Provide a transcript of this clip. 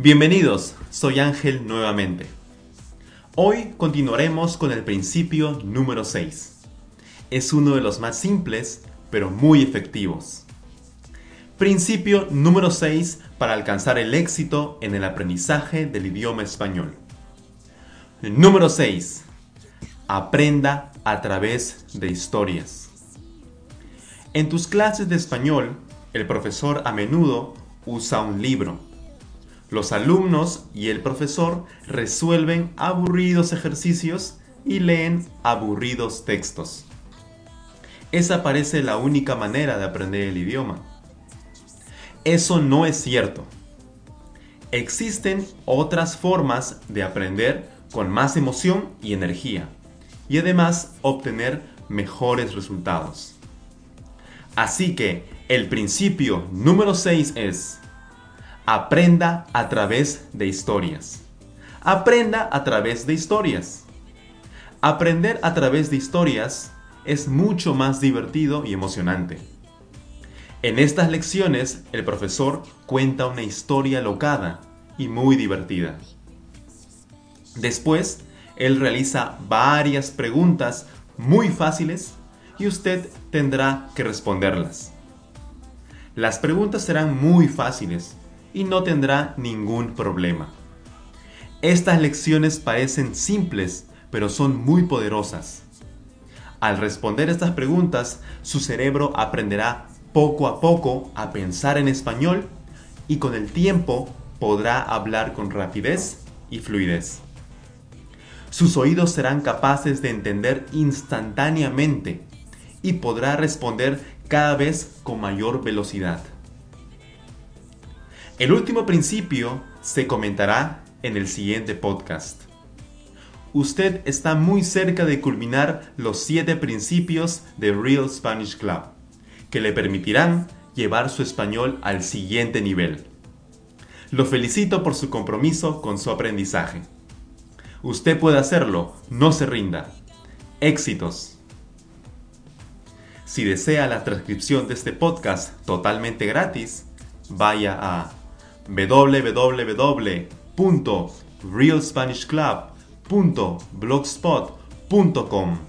Bienvenidos, soy Ángel nuevamente. Hoy continuaremos con el principio número 6. Es uno de los más simples, pero muy efectivos. Principio número 6 para alcanzar el éxito en el aprendizaje del idioma español. Número 6. Aprenda a través de historias. En tus clases de español, el profesor a menudo usa un libro los alumnos y el profesor resuelven aburridos ejercicios y leen aburridos textos. Esa parece la única manera de aprender el idioma. Eso no es cierto. Existen otras formas de aprender con más emoción y energía y además obtener mejores resultados. Así que el principio número 6 es Aprenda a través de historias. Aprenda a través de historias. Aprender a través de historias es mucho más divertido y emocionante. En estas lecciones el profesor cuenta una historia locada y muy divertida. Después, él realiza varias preguntas muy fáciles y usted tendrá que responderlas. Las preguntas serán muy fáciles y no tendrá ningún problema. Estas lecciones parecen simples, pero son muy poderosas. Al responder estas preguntas, su cerebro aprenderá poco a poco a pensar en español y con el tiempo podrá hablar con rapidez y fluidez. Sus oídos serán capaces de entender instantáneamente y podrá responder cada vez con mayor velocidad. El último principio se comentará en el siguiente podcast. Usted está muy cerca de culminar los siete principios de Real Spanish Club, que le permitirán llevar su español al siguiente nivel. Lo felicito por su compromiso con su aprendizaje. Usted puede hacerlo, no se rinda. Éxitos. Si desea la transcripción de este podcast totalmente gratis, vaya a www.realspanishclub.blogspot.com